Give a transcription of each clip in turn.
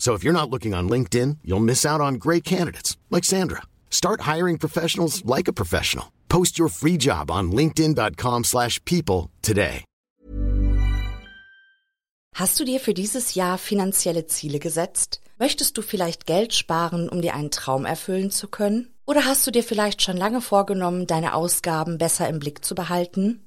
So if you're not looking on LinkedIn, you'll miss out on great candidates like Sandra. Start hiring professionals like a professional. Post your free job on linkedin.com/people today. Hast du dir für dieses Jahr finanzielle Ziele gesetzt? Möchtest du vielleicht Geld sparen, um dir einen Traum erfüllen zu können? Oder hast du dir vielleicht schon lange vorgenommen, deine Ausgaben besser im Blick zu behalten?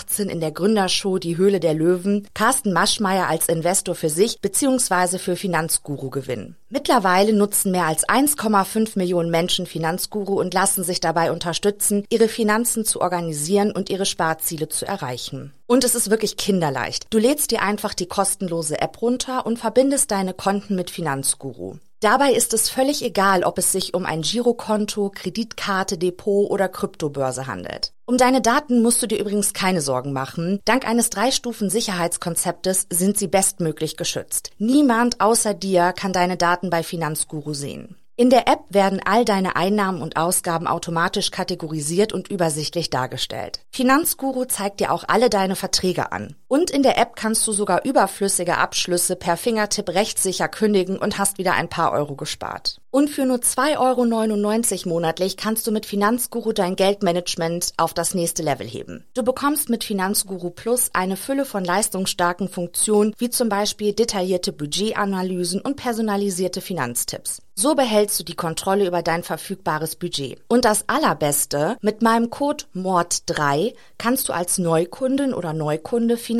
2018 in der Gründershow Die Höhle der Löwen Carsten Maschmeyer als Investor für sich bzw. für Finanzguru gewinnen. Mittlerweile nutzen mehr als 1,5 Millionen Menschen Finanzguru und lassen sich dabei unterstützen, ihre Finanzen zu organisieren und ihre Sparziele zu erreichen. Und es ist wirklich kinderleicht. Du lädst dir einfach die kostenlose App runter und verbindest deine Konten mit Finanzguru. Dabei ist es völlig egal, ob es sich um ein Girokonto, Kreditkarte, Depot oder Kryptobörse handelt. Um deine Daten musst du dir übrigens keine Sorgen machen. Dank eines Drei-Stufen-Sicherheitskonzeptes sind sie bestmöglich geschützt. Niemand außer dir kann deine Daten bei Finanzguru sehen. In der App werden all deine Einnahmen und Ausgaben automatisch kategorisiert und übersichtlich dargestellt. Finanzguru zeigt dir auch alle deine Verträge an. Und in der App kannst du sogar überflüssige Abschlüsse per Fingertipp rechtssicher kündigen und hast wieder ein paar Euro gespart. Und für nur 2,99 Euro monatlich kannst du mit Finanzguru dein Geldmanagement auf das nächste Level heben. Du bekommst mit Finanzguru Plus eine Fülle von leistungsstarken Funktionen, wie zum Beispiel detaillierte Budgetanalysen und personalisierte Finanztipps. So behältst du die Kontrolle über dein verfügbares Budget. Und das Allerbeste, mit meinem Code MORD3 kannst du als Neukundin oder Neukunde Finanzguru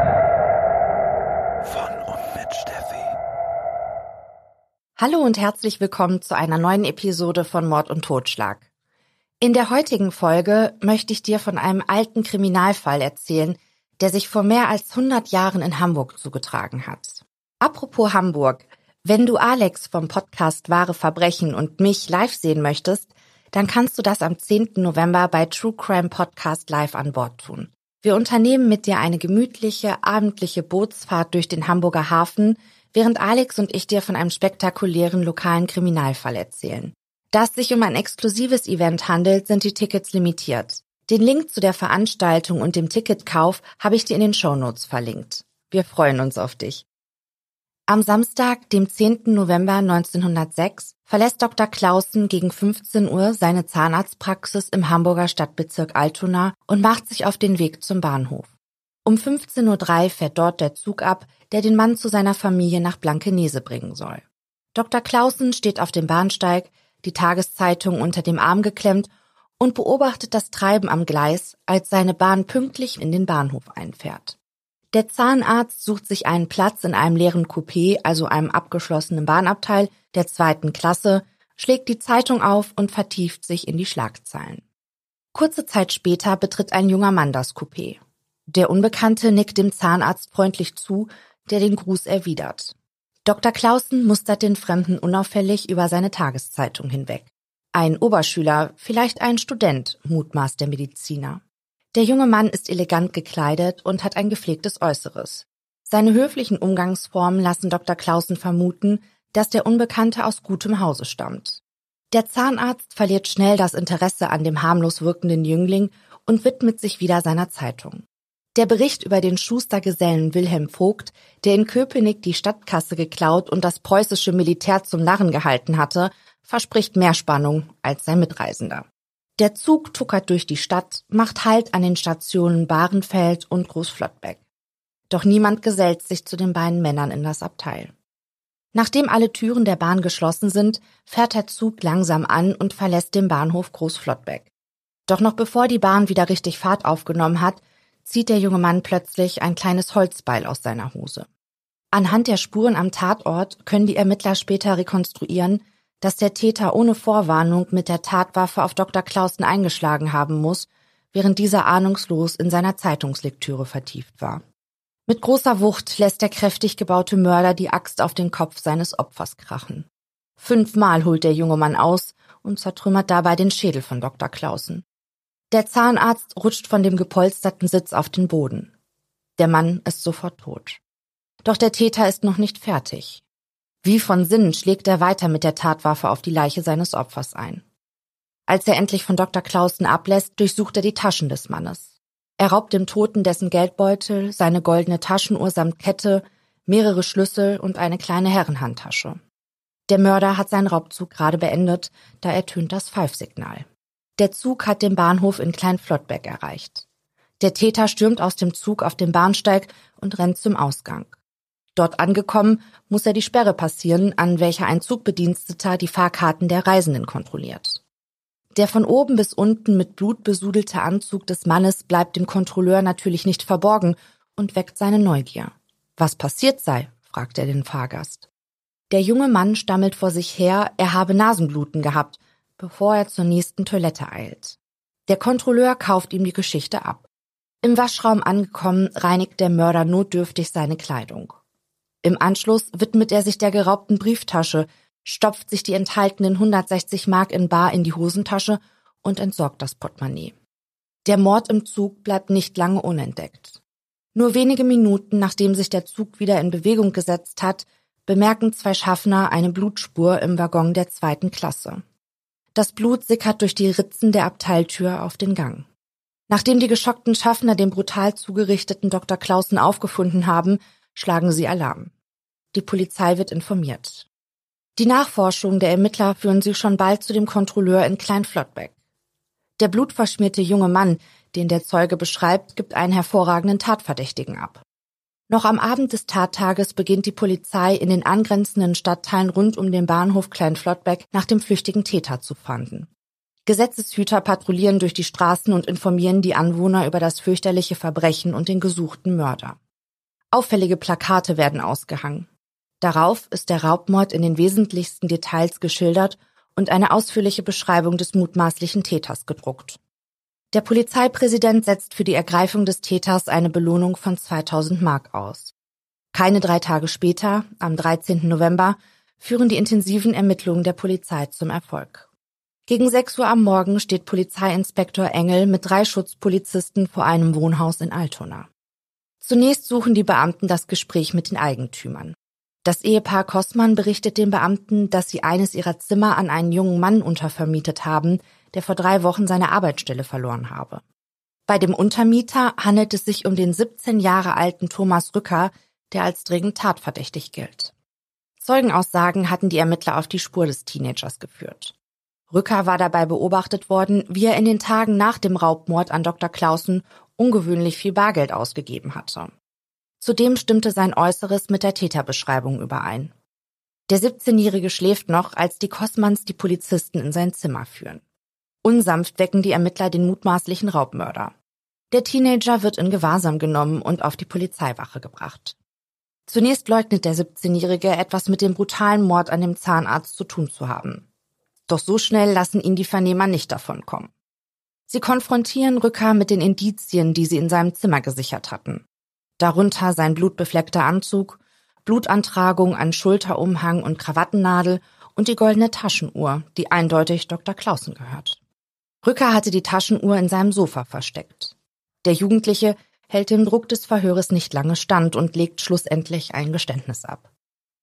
Von und mit Steffi. Hallo und herzlich willkommen zu einer neuen Episode von Mord und Totschlag. In der heutigen Folge möchte ich dir von einem alten Kriminalfall erzählen, der sich vor mehr als 100 Jahren in Hamburg zugetragen hat. Apropos Hamburg, wenn du Alex vom Podcast Wahre Verbrechen und mich live sehen möchtest, dann kannst du das am 10. November bei True Crime Podcast live an Bord tun. Wir unternehmen mit dir eine gemütliche, abendliche Bootsfahrt durch den Hamburger Hafen, während Alex und ich dir von einem spektakulären lokalen Kriminalfall erzählen. Da es sich um ein exklusives Event handelt, sind die Tickets limitiert. Den Link zu der Veranstaltung und dem Ticketkauf habe ich dir in den Shownotes verlinkt. Wir freuen uns auf dich. Am Samstag, dem 10. November 1906, verlässt Dr. Clausen gegen 15 Uhr seine Zahnarztpraxis im Hamburger Stadtbezirk Altona und macht sich auf den Weg zum Bahnhof. Um 15.03 Uhr fährt dort der Zug ab, der den Mann zu seiner Familie nach Blankenese bringen soll. Dr. Clausen steht auf dem Bahnsteig, die Tageszeitung unter dem Arm geklemmt und beobachtet das Treiben am Gleis, als seine Bahn pünktlich in den Bahnhof einfährt. Der Zahnarzt sucht sich einen Platz in einem leeren Coupé, also einem abgeschlossenen Bahnabteil der zweiten Klasse, schlägt die Zeitung auf und vertieft sich in die Schlagzeilen. Kurze Zeit später betritt ein junger Mann das Coupé. Der Unbekannte nickt dem Zahnarzt freundlich zu, der den Gruß erwidert. Dr. Clausen mustert den Fremden unauffällig über seine Tageszeitung hinweg. Ein Oberschüler, vielleicht ein Student, mutmaßt der Mediziner. Der junge Mann ist elegant gekleidet und hat ein gepflegtes Äußeres. Seine höflichen Umgangsformen lassen Dr. Clausen vermuten, dass der Unbekannte aus gutem Hause stammt. Der Zahnarzt verliert schnell das Interesse an dem harmlos wirkenden Jüngling und widmet sich wieder seiner Zeitung. Der Bericht über den Schustergesellen Wilhelm Vogt, der in Köpenick die Stadtkasse geklaut und das preußische Militär zum Narren gehalten hatte, verspricht mehr Spannung als sein Mitreisender. Der Zug tuckert durch die Stadt, macht Halt an den Stationen Bahrenfeld und Großflottbeck. Doch niemand gesellt sich zu den beiden Männern in das Abteil. Nachdem alle Türen der Bahn geschlossen sind, fährt der Zug langsam an und verlässt den Bahnhof Großflottbeck. Doch noch bevor die Bahn wieder richtig Fahrt aufgenommen hat, zieht der junge Mann plötzlich ein kleines Holzbeil aus seiner Hose. Anhand der Spuren am Tatort können die Ermittler später rekonstruieren, dass der Täter ohne Vorwarnung mit der Tatwaffe auf Dr. Clausen eingeschlagen haben muss, während dieser ahnungslos in seiner Zeitungslektüre vertieft war. Mit großer Wucht lässt der kräftig gebaute Mörder die Axt auf den Kopf seines Opfers krachen. Fünfmal holt der junge Mann aus und zertrümmert dabei den Schädel von Dr. Clausen. Der Zahnarzt rutscht von dem gepolsterten Sitz auf den Boden. Der Mann ist sofort tot. Doch der Täter ist noch nicht fertig. Wie von Sinnen schlägt er weiter mit der Tatwaffe auf die Leiche seines Opfers ein. Als er endlich von Dr. Clausen ablässt, durchsucht er die Taschen des Mannes. Er raubt dem Toten dessen Geldbeutel, seine goldene Taschenuhr samt Kette, mehrere Schlüssel und eine kleine Herrenhandtasche. Der Mörder hat seinen Raubzug gerade beendet, da ertönt das Pfeifsignal. Der Zug hat den Bahnhof in Kleinflottbeck erreicht. Der Täter stürmt aus dem Zug auf den Bahnsteig und rennt zum Ausgang. Dort angekommen, muss er die Sperre passieren, an welcher ein Zugbediensteter die Fahrkarten der Reisenden kontrolliert. Der von oben bis unten mit Blut besudelte Anzug des Mannes bleibt dem Kontrolleur natürlich nicht verborgen und weckt seine Neugier. Was passiert sei, fragt er den Fahrgast. Der junge Mann stammelt vor sich her, er habe Nasenbluten gehabt, bevor er zur nächsten Toilette eilt. Der Kontrolleur kauft ihm die Geschichte ab. Im Waschraum angekommen, reinigt der Mörder notdürftig seine Kleidung. Im Anschluss widmet er sich der geraubten Brieftasche, stopft sich die enthaltenen 160 Mark in Bar in die Hosentasche und entsorgt das Portemonnaie. Der Mord im Zug bleibt nicht lange unentdeckt. Nur wenige Minuten nachdem sich der Zug wieder in Bewegung gesetzt hat, bemerken zwei Schaffner eine Blutspur im Waggon der zweiten Klasse. Das Blut sickert durch die Ritzen der Abteiltür auf den Gang. Nachdem die geschockten Schaffner den brutal zugerichteten Dr. Clausen aufgefunden haben, schlagen sie Alarm. Die Polizei wird informiert. Die Nachforschungen der Ermittler führen sie schon bald zu dem Kontrolleur in Kleinflottbeck. Der blutverschmierte junge Mann, den der Zeuge beschreibt, gibt einen hervorragenden Tatverdächtigen ab. Noch am Abend des Tattages beginnt die Polizei in den angrenzenden Stadtteilen rund um den Bahnhof Kleinflottbeck nach dem flüchtigen Täter zu fahnden. Gesetzeshüter patrouillieren durch die Straßen und informieren die Anwohner über das fürchterliche Verbrechen und den gesuchten Mörder. Auffällige Plakate werden ausgehangen. Darauf ist der Raubmord in den wesentlichsten Details geschildert und eine ausführliche Beschreibung des mutmaßlichen Täters gedruckt. Der Polizeipräsident setzt für die Ergreifung des Täters eine Belohnung von 2000 Mark aus. Keine drei Tage später, am 13. November, führen die intensiven Ermittlungen der Polizei zum Erfolg. Gegen 6 Uhr am Morgen steht Polizeiinspektor Engel mit drei Schutzpolizisten vor einem Wohnhaus in Altona. Zunächst suchen die Beamten das Gespräch mit den Eigentümern. Das Ehepaar Kossmann berichtet den Beamten, dass sie eines ihrer Zimmer an einen jungen Mann untervermietet haben, der vor drei Wochen seine Arbeitsstelle verloren habe. Bei dem Untermieter handelt es sich um den 17 Jahre alten Thomas Rücker, der als dringend tatverdächtig gilt. Zeugenaussagen hatten die Ermittler auf die Spur des Teenagers geführt. Rücker war dabei beobachtet worden, wie er in den Tagen nach dem Raubmord an Dr. Clausen ungewöhnlich viel Bargeld ausgegeben hatte. Zudem stimmte sein Äußeres mit der Täterbeschreibung überein. Der 17-Jährige schläft noch, als die Kossmanns die Polizisten in sein Zimmer führen. Unsanft wecken die Ermittler den mutmaßlichen Raubmörder. Der Teenager wird in Gewahrsam genommen und auf die Polizeiwache gebracht. Zunächst leugnet der 17-Jährige, etwas mit dem brutalen Mord an dem Zahnarzt zu tun zu haben. Doch so schnell lassen ihn die Vernehmer nicht davonkommen. Sie konfrontieren Rücker mit den Indizien, die sie in seinem Zimmer gesichert hatten. Darunter sein blutbefleckter Anzug, Blutantragung an Schulterumhang und Krawattennadel und die goldene Taschenuhr, die eindeutig Dr. Clausen gehört. Rücker hatte die Taschenuhr in seinem Sofa versteckt. Der Jugendliche hält dem Druck des Verhöres nicht lange stand und legt schlussendlich ein Geständnis ab.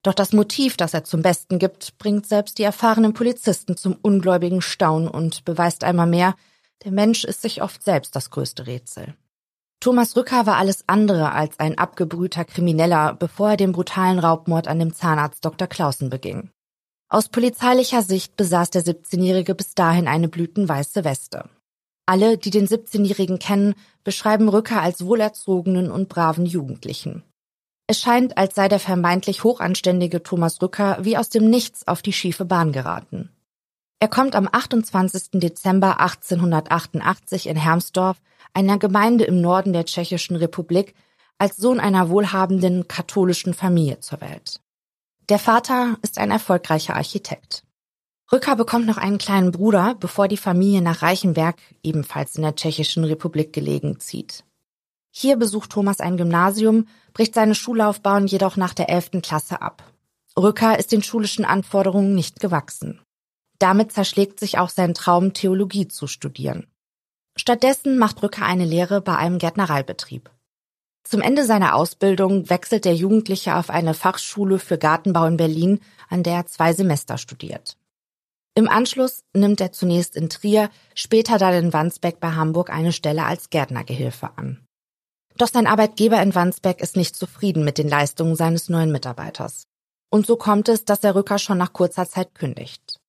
Doch das Motiv, das er zum Besten gibt, bringt selbst die erfahrenen Polizisten zum ungläubigen Staunen und beweist einmal mehr, der Mensch ist sich oft selbst das größte Rätsel. Thomas Rücker war alles andere als ein abgebrühter Krimineller, bevor er den brutalen Raubmord an dem Zahnarzt Dr. Clausen beging. Aus polizeilicher Sicht besaß der 17-Jährige bis dahin eine blütenweiße Weste. Alle, die den 17-Jährigen kennen, beschreiben Rücker als wohlerzogenen und braven Jugendlichen. Es scheint, als sei der vermeintlich hochanständige Thomas Rücker wie aus dem Nichts auf die schiefe Bahn geraten. Er kommt am 28. Dezember 1888 in Hermsdorf, einer Gemeinde im Norden der Tschechischen Republik, als Sohn einer wohlhabenden katholischen Familie zur Welt. Der Vater ist ein erfolgreicher Architekt. Rücker bekommt noch einen kleinen Bruder, bevor die Familie nach Reichenberg, ebenfalls in der Tschechischen Republik gelegen, zieht. Hier besucht Thomas ein Gymnasium, bricht seine Schullaufbahn jedoch nach der elften Klasse ab. Rücker ist den schulischen Anforderungen nicht gewachsen. Damit zerschlägt sich auch sein Traum, Theologie zu studieren. Stattdessen macht Rücker eine Lehre bei einem Gärtnereibetrieb. Zum Ende seiner Ausbildung wechselt der Jugendliche auf eine Fachschule für Gartenbau in Berlin, an der er zwei Semester studiert. Im Anschluss nimmt er zunächst in Trier, später dann in Wandsbek bei Hamburg eine Stelle als Gärtnergehilfe an. Doch sein Arbeitgeber in Wandsbek ist nicht zufrieden mit den Leistungen seines neuen Mitarbeiters. Und so kommt es, dass der Rücker schon nach kurzer Zeit kündigt.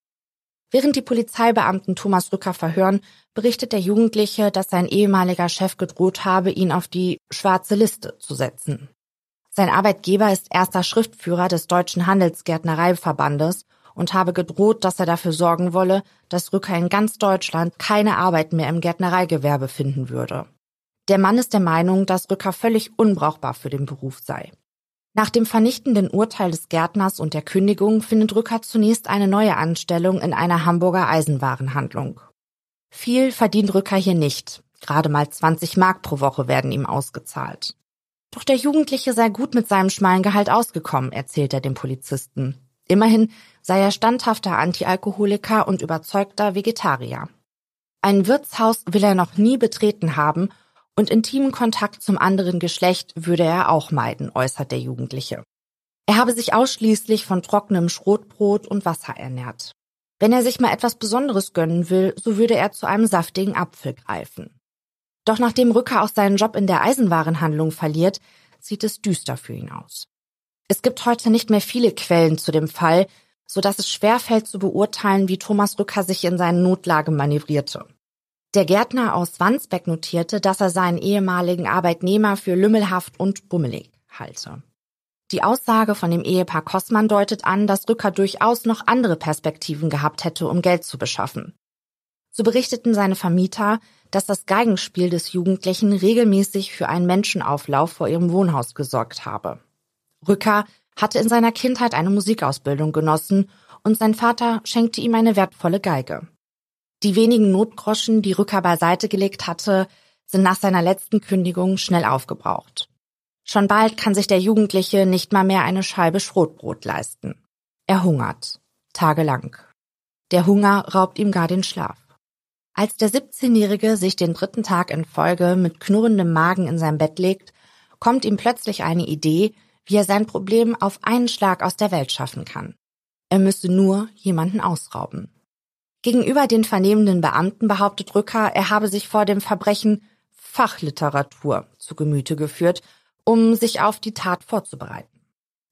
Während die Polizeibeamten Thomas Rücker verhören, berichtet der Jugendliche, dass sein ehemaliger Chef gedroht habe, ihn auf die schwarze Liste zu setzen. Sein Arbeitgeber ist erster Schriftführer des Deutschen Handelsgärtnereiverbandes und habe gedroht, dass er dafür sorgen wolle, dass Rücker in ganz Deutschland keine Arbeit mehr im Gärtnereigewerbe finden würde. Der Mann ist der Meinung, dass Rücker völlig unbrauchbar für den Beruf sei. Nach dem vernichtenden Urteil des Gärtners und der Kündigung findet Rücker zunächst eine neue Anstellung in einer Hamburger Eisenwarenhandlung. Viel verdient Rücker hier nicht. Gerade mal 20 Mark pro Woche werden ihm ausgezahlt. Doch der Jugendliche sei gut mit seinem schmalen Gehalt ausgekommen, erzählt er dem Polizisten. Immerhin sei er standhafter Antialkoholiker und überzeugter Vegetarier. Ein Wirtshaus will er noch nie betreten haben und intimen Kontakt zum anderen Geschlecht würde er auch meiden, äußert der Jugendliche. Er habe sich ausschließlich von trockenem Schrotbrot und Wasser ernährt. Wenn er sich mal etwas Besonderes gönnen will, so würde er zu einem saftigen Apfel greifen. Doch nachdem Rücker auch seinen Job in der Eisenwarenhandlung verliert, sieht es düster für ihn aus. Es gibt heute nicht mehr viele Quellen zu dem Fall, so dass es schwerfällt zu beurteilen, wie Thomas Rücker sich in seinen Notlage manövrierte. Der Gärtner aus Wandsbeck notierte, dass er seinen ehemaligen Arbeitnehmer für lümmelhaft und bummelig halte. Die Aussage von dem Ehepaar Kossmann deutet an, dass Rücker durchaus noch andere Perspektiven gehabt hätte, um Geld zu beschaffen. So berichteten seine Vermieter, dass das Geigenspiel des Jugendlichen regelmäßig für einen Menschenauflauf vor ihrem Wohnhaus gesorgt habe. Rücker hatte in seiner Kindheit eine Musikausbildung genossen und sein Vater schenkte ihm eine wertvolle Geige. Die wenigen Notgroschen, die Rücker beiseite gelegt hatte, sind nach seiner letzten Kündigung schnell aufgebraucht. Schon bald kann sich der Jugendliche nicht mal mehr eine Scheibe Schrotbrot leisten. Er hungert. Tagelang. Der Hunger raubt ihm gar den Schlaf. Als der 17-Jährige sich den dritten Tag in Folge mit knurrendem Magen in sein Bett legt, kommt ihm plötzlich eine Idee, wie er sein Problem auf einen Schlag aus der Welt schaffen kann. Er müsse nur jemanden ausrauben. Gegenüber den vernehmenden Beamten behauptet Rücker, er habe sich vor dem Verbrechen Fachliteratur zu Gemüte geführt, um sich auf die Tat vorzubereiten.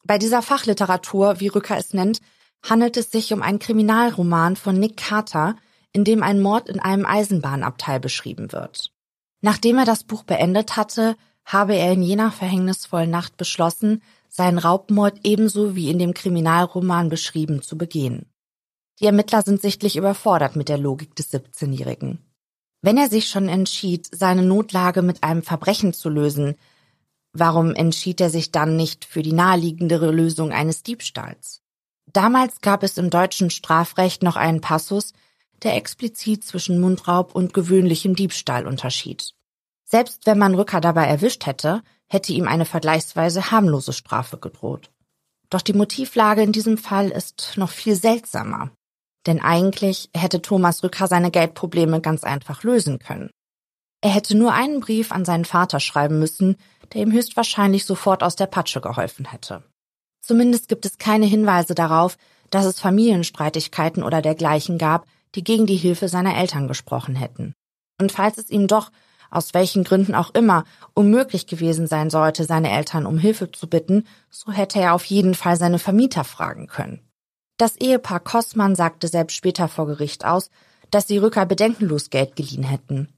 Bei dieser Fachliteratur, wie Rücker es nennt, handelt es sich um einen Kriminalroman von Nick Carter, in dem ein Mord in einem Eisenbahnabteil beschrieben wird. Nachdem er das Buch beendet hatte, habe er in jener verhängnisvollen Nacht beschlossen, seinen Raubmord ebenso wie in dem Kriminalroman beschrieben zu begehen. Die Ermittler sind sichtlich überfordert mit der Logik des 17-Jährigen. Wenn er sich schon entschied, seine Notlage mit einem Verbrechen zu lösen, warum entschied er sich dann nicht für die naheliegendere Lösung eines Diebstahls? Damals gab es im deutschen Strafrecht noch einen Passus, der explizit zwischen Mundraub und gewöhnlichem Diebstahl unterschied. Selbst wenn man Rücker dabei erwischt hätte, hätte ihm eine vergleichsweise harmlose Strafe gedroht. Doch die Motivlage in diesem Fall ist noch viel seltsamer. Denn eigentlich hätte Thomas Rücker seine Geldprobleme ganz einfach lösen können. Er hätte nur einen Brief an seinen Vater schreiben müssen, der ihm höchstwahrscheinlich sofort aus der Patsche geholfen hätte. Zumindest gibt es keine Hinweise darauf, dass es Familienstreitigkeiten oder dergleichen gab, die gegen die Hilfe seiner Eltern gesprochen hätten. Und falls es ihm doch, aus welchen Gründen auch immer, unmöglich gewesen sein sollte, seine Eltern um Hilfe zu bitten, so hätte er auf jeden Fall seine Vermieter fragen können. Das Ehepaar Kossmann sagte selbst später vor Gericht aus, dass sie Rücker bedenkenlos Geld geliehen hätten.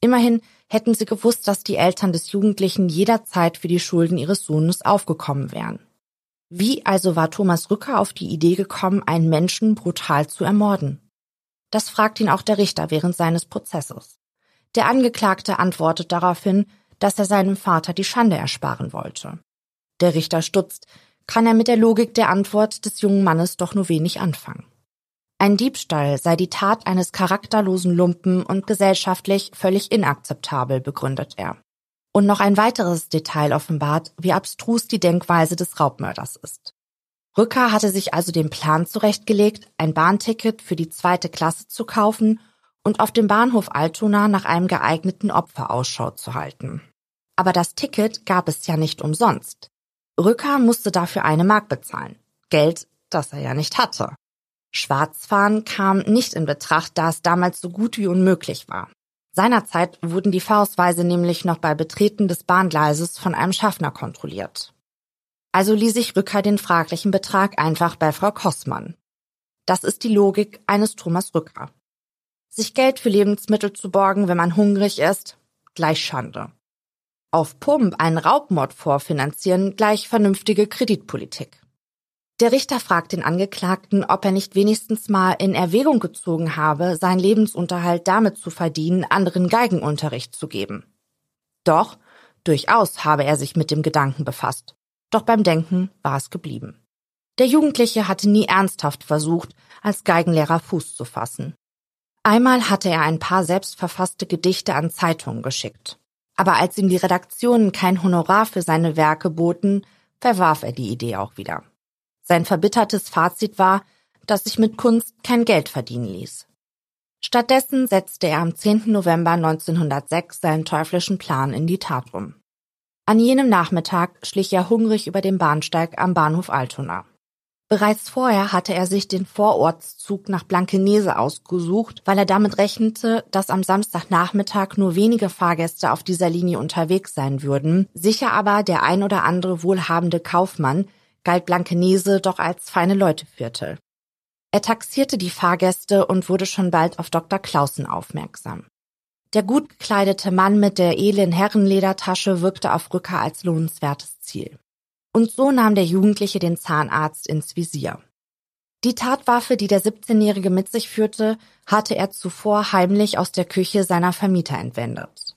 Immerhin hätten sie gewusst, dass die Eltern des Jugendlichen jederzeit für die Schulden ihres Sohnes aufgekommen wären. Wie also war Thomas Rücker auf die Idee gekommen, einen Menschen brutal zu ermorden? Das fragt ihn auch der Richter während seines Prozesses. Der Angeklagte antwortet daraufhin, dass er seinem Vater die Schande ersparen wollte. Der Richter stutzt, kann er mit der Logik der Antwort des jungen Mannes doch nur wenig anfangen. Ein Diebstahl sei die Tat eines charakterlosen Lumpen und gesellschaftlich völlig inakzeptabel, begründet er. Und noch ein weiteres Detail offenbart, wie abstrus die Denkweise des Raubmörders ist. Rücker hatte sich also den Plan zurechtgelegt, ein Bahnticket für die zweite Klasse zu kaufen und auf dem Bahnhof Altona nach einem geeigneten Opfer Ausschau zu halten. Aber das Ticket gab es ja nicht umsonst. Rücker musste dafür eine Mark bezahlen. Geld, das er ja nicht hatte. Schwarzfahren kam nicht in Betracht, da es damals so gut wie unmöglich war. Seinerzeit wurden die Fahrausweise nämlich noch bei Betreten des Bahngleises von einem Schaffner kontrolliert. Also ließ sich Rücker den fraglichen Betrag einfach bei Frau Kossmann. Das ist die Logik eines Thomas Rücker. Sich Geld für Lebensmittel zu borgen, wenn man hungrig ist, gleich Schande. Auf Pump einen Raubmord vorfinanzieren, gleich vernünftige Kreditpolitik. Der Richter fragt den Angeklagten, ob er nicht wenigstens mal in Erwägung gezogen habe, seinen Lebensunterhalt damit zu verdienen, anderen Geigenunterricht zu geben. Doch, durchaus habe er sich mit dem Gedanken befasst. Doch beim Denken war es geblieben. Der Jugendliche hatte nie ernsthaft versucht, als Geigenlehrer Fuß zu fassen. Einmal hatte er ein paar selbstverfasste Gedichte an Zeitungen geschickt. Aber als ihm die Redaktionen kein Honorar für seine Werke boten, verwarf er die Idee auch wieder. Sein verbittertes Fazit war, dass sich mit Kunst kein Geld verdienen ließ. Stattdessen setzte er am 10. November 1906 seinen teuflischen Plan in die Tat um. An jenem Nachmittag schlich er hungrig über den Bahnsteig am Bahnhof Altona. Bereits vorher hatte er sich den Vorortszug nach Blankenese ausgesucht, weil er damit rechnete, dass am Samstagnachmittag nur wenige Fahrgäste auf dieser Linie unterwegs sein würden, sicher aber der ein oder andere wohlhabende Kaufmann, galt Blankenese doch als feine Leuteviertel. Er taxierte die Fahrgäste und wurde schon bald auf Dr. Clausen aufmerksam. Der gut gekleidete Mann mit der edlen Herrenledertasche wirkte auf Rücker als lohnenswertes Ziel. Und so nahm der Jugendliche den Zahnarzt ins Visier. Die Tatwaffe, die der 17-Jährige mit sich führte, hatte er zuvor heimlich aus der Küche seiner Vermieter entwendet.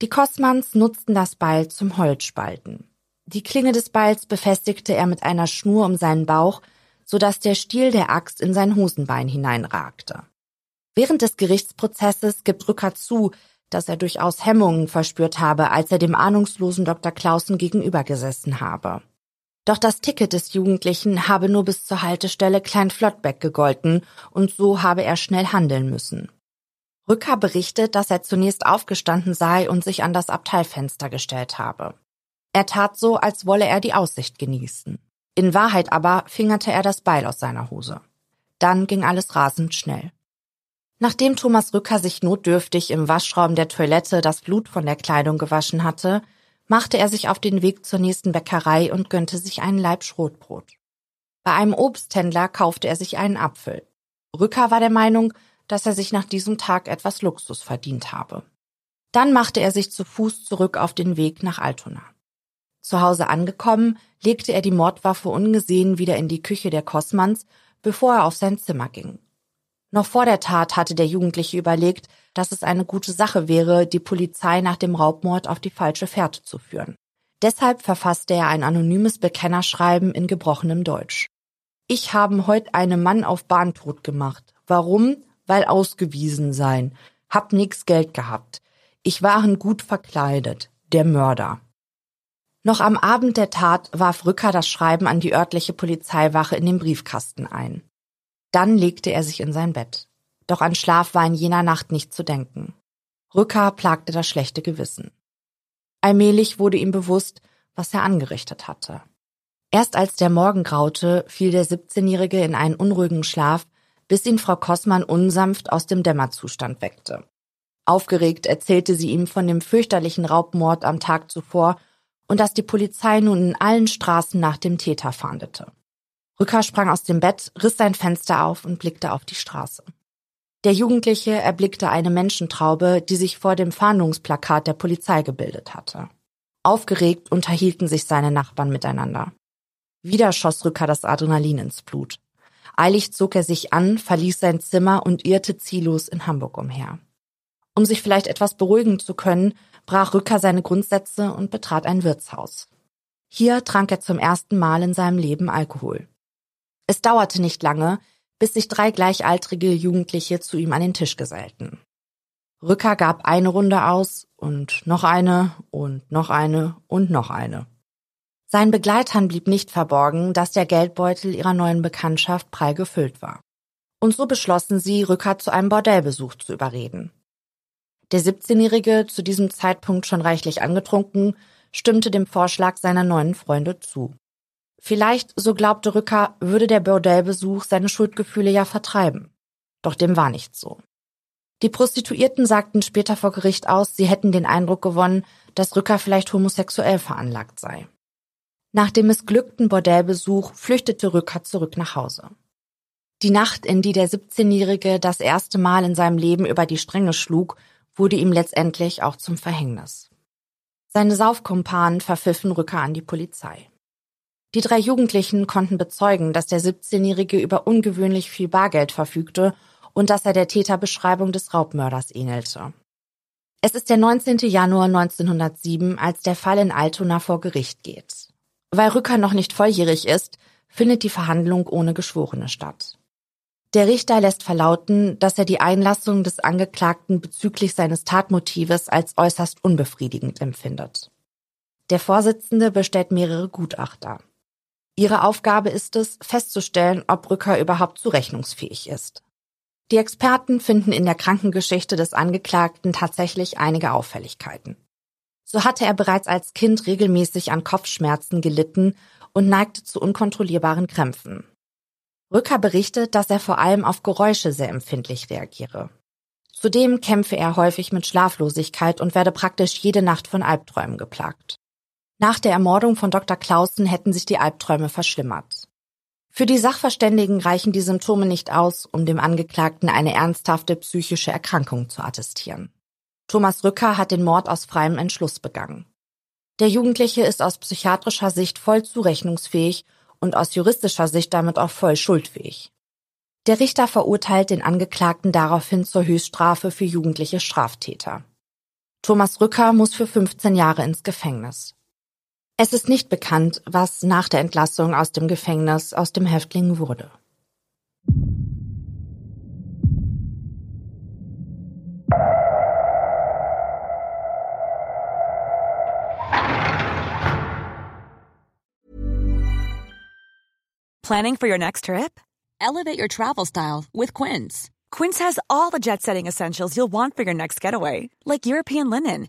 Die Kosmans nutzten das Beil zum Holzspalten. Die Klinge des Beils befestigte er mit einer Schnur um seinen Bauch, so dass der Stiel der Axt in sein Hosenbein hineinragte. Während des Gerichtsprozesses gibt Rücker zu, dass er durchaus Hemmungen verspürt habe, als er dem ahnungslosen Dr. Clausen gegenübergesessen habe. Doch das Ticket des Jugendlichen habe nur bis zur Haltestelle Klein Flottbeck gegolten und so habe er schnell handeln müssen. Rücker berichtet, dass er zunächst aufgestanden sei und sich an das Abteilfenster gestellt habe. Er tat so, als wolle er die Aussicht genießen. In Wahrheit aber fingerte er das Beil aus seiner Hose. Dann ging alles rasend schnell. Nachdem Thomas Rücker sich notdürftig im Waschraum der Toilette das Blut von der Kleidung gewaschen hatte, machte er sich auf den Weg zur nächsten Bäckerei und gönnte sich einen Laib Schrotbrot. Bei einem Obsthändler kaufte er sich einen Apfel. Rücker war der Meinung, dass er sich nach diesem Tag etwas Luxus verdient habe. Dann machte er sich zu Fuß zurück auf den Weg nach Altona. Zu Hause angekommen, legte er die Mordwaffe ungesehen wieder in die Küche der Kossmanns, bevor er auf sein Zimmer ging. Noch vor der Tat hatte der Jugendliche überlegt, dass es eine gute Sache wäre, die Polizei nach dem Raubmord auf die falsche Fährte zu führen. Deshalb verfasste er ein anonymes Bekennerschreiben in gebrochenem Deutsch. Ich haben heute einen Mann auf Bahn tot gemacht. Warum? Weil ausgewiesen sein. Hab nix Geld gehabt. Ich waren gut verkleidet. Der Mörder. Noch am Abend der Tat warf Rücker das Schreiben an die örtliche Polizeiwache in den Briefkasten ein. Dann legte er sich in sein Bett. Doch an Schlaf war in jener Nacht nicht zu denken. Rücker plagte das schlechte Gewissen. Allmählich wurde ihm bewusst, was er angerichtet hatte. Erst als der Morgen graute, fiel der 17-Jährige in einen unruhigen Schlaf, bis ihn Frau Kossmann unsanft aus dem Dämmerzustand weckte. Aufgeregt erzählte sie ihm von dem fürchterlichen Raubmord am Tag zuvor und dass die Polizei nun in allen Straßen nach dem Täter fahndete. Rücker sprang aus dem Bett, riss sein Fenster auf und blickte auf die Straße. Der Jugendliche erblickte eine Menschentraube, die sich vor dem Fahndungsplakat der Polizei gebildet hatte. Aufgeregt unterhielten sich seine Nachbarn miteinander. Wieder schoss Rücker das Adrenalin ins Blut. Eilig zog er sich an, verließ sein Zimmer und irrte ziellos in Hamburg umher. Um sich vielleicht etwas beruhigen zu können, brach Rücker seine Grundsätze und betrat ein Wirtshaus. Hier trank er zum ersten Mal in seinem Leben Alkohol. Es dauerte nicht lange, bis sich drei gleichaltrige Jugendliche zu ihm an den Tisch gesellten. Rücker gab eine Runde aus und noch eine und noch eine und noch eine. Seinen Begleitern blieb nicht verborgen, dass der Geldbeutel ihrer neuen Bekanntschaft prall gefüllt war. Und so beschlossen sie, Rücker zu einem Bordellbesuch zu überreden. Der 17-Jährige, zu diesem Zeitpunkt schon reichlich angetrunken, stimmte dem Vorschlag seiner neuen Freunde zu. Vielleicht, so glaubte Rücker, würde der Bordellbesuch seine Schuldgefühle ja vertreiben. Doch dem war nicht so. Die Prostituierten sagten später vor Gericht aus, sie hätten den Eindruck gewonnen, dass Rücker vielleicht homosexuell veranlagt sei. Nach dem missglückten Bordellbesuch flüchtete Rücker zurück nach Hause. Die Nacht, in die der 17-Jährige das erste Mal in seinem Leben über die Stränge schlug, wurde ihm letztendlich auch zum Verhängnis. Seine Saufkumpanen verpfiffen Rücker an die Polizei. Die drei Jugendlichen konnten bezeugen, dass der 17-Jährige über ungewöhnlich viel Bargeld verfügte und dass er der Täterbeschreibung des Raubmörders ähnelte. Es ist der 19. Januar 1907, als der Fall in Altona vor Gericht geht. Weil Rücker noch nicht volljährig ist, findet die Verhandlung ohne Geschworene statt. Der Richter lässt verlauten, dass er die Einlassung des Angeklagten bezüglich seines Tatmotives als äußerst unbefriedigend empfindet. Der Vorsitzende bestellt mehrere Gutachter. Ihre Aufgabe ist es, festzustellen, ob Rücker überhaupt zurechnungsfähig ist. Die Experten finden in der Krankengeschichte des Angeklagten tatsächlich einige Auffälligkeiten. So hatte er bereits als Kind regelmäßig an Kopfschmerzen gelitten und neigte zu unkontrollierbaren Krämpfen. Rücker berichtet, dass er vor allem auf Geräusche sehr empfindlich reagiere. Zudem kämpfe er häufig mit Schlaflosigkeit und werde praktisch jede Nacht von Albträumen geplagt. Nach der Ermordung von Dr. Clausen hätten sich die Albträume verschlimmert. Für die Sachverständigen reichen die Symptome nicht aus, um dem Angeklagten eine ernsthafte psychische Erkrankung zu attestieren. Thomas Rücker hat den Mord aus freiem Entschluss begangen. Der Jugendliche ist aus psychiatrischer Sicht voll zurechnungsfähig und aus juristischer Sicht damit auch voll schuldfähig. Der Richter verurteilt den Angeklagten daraufhin zur Höchststrafe für jugendliche Straftäter. Thomas Rücker muss für 15 Jahre ins Gefängnis. Es ist nicht bekannt, was nach der Entlassung aus dem Gefängnis aus dem Häftling wurde. Planning for your next trip? Elevate your travel style with Quince. Quince has all the jet setting essentials you'll want for your next getaway, like European linen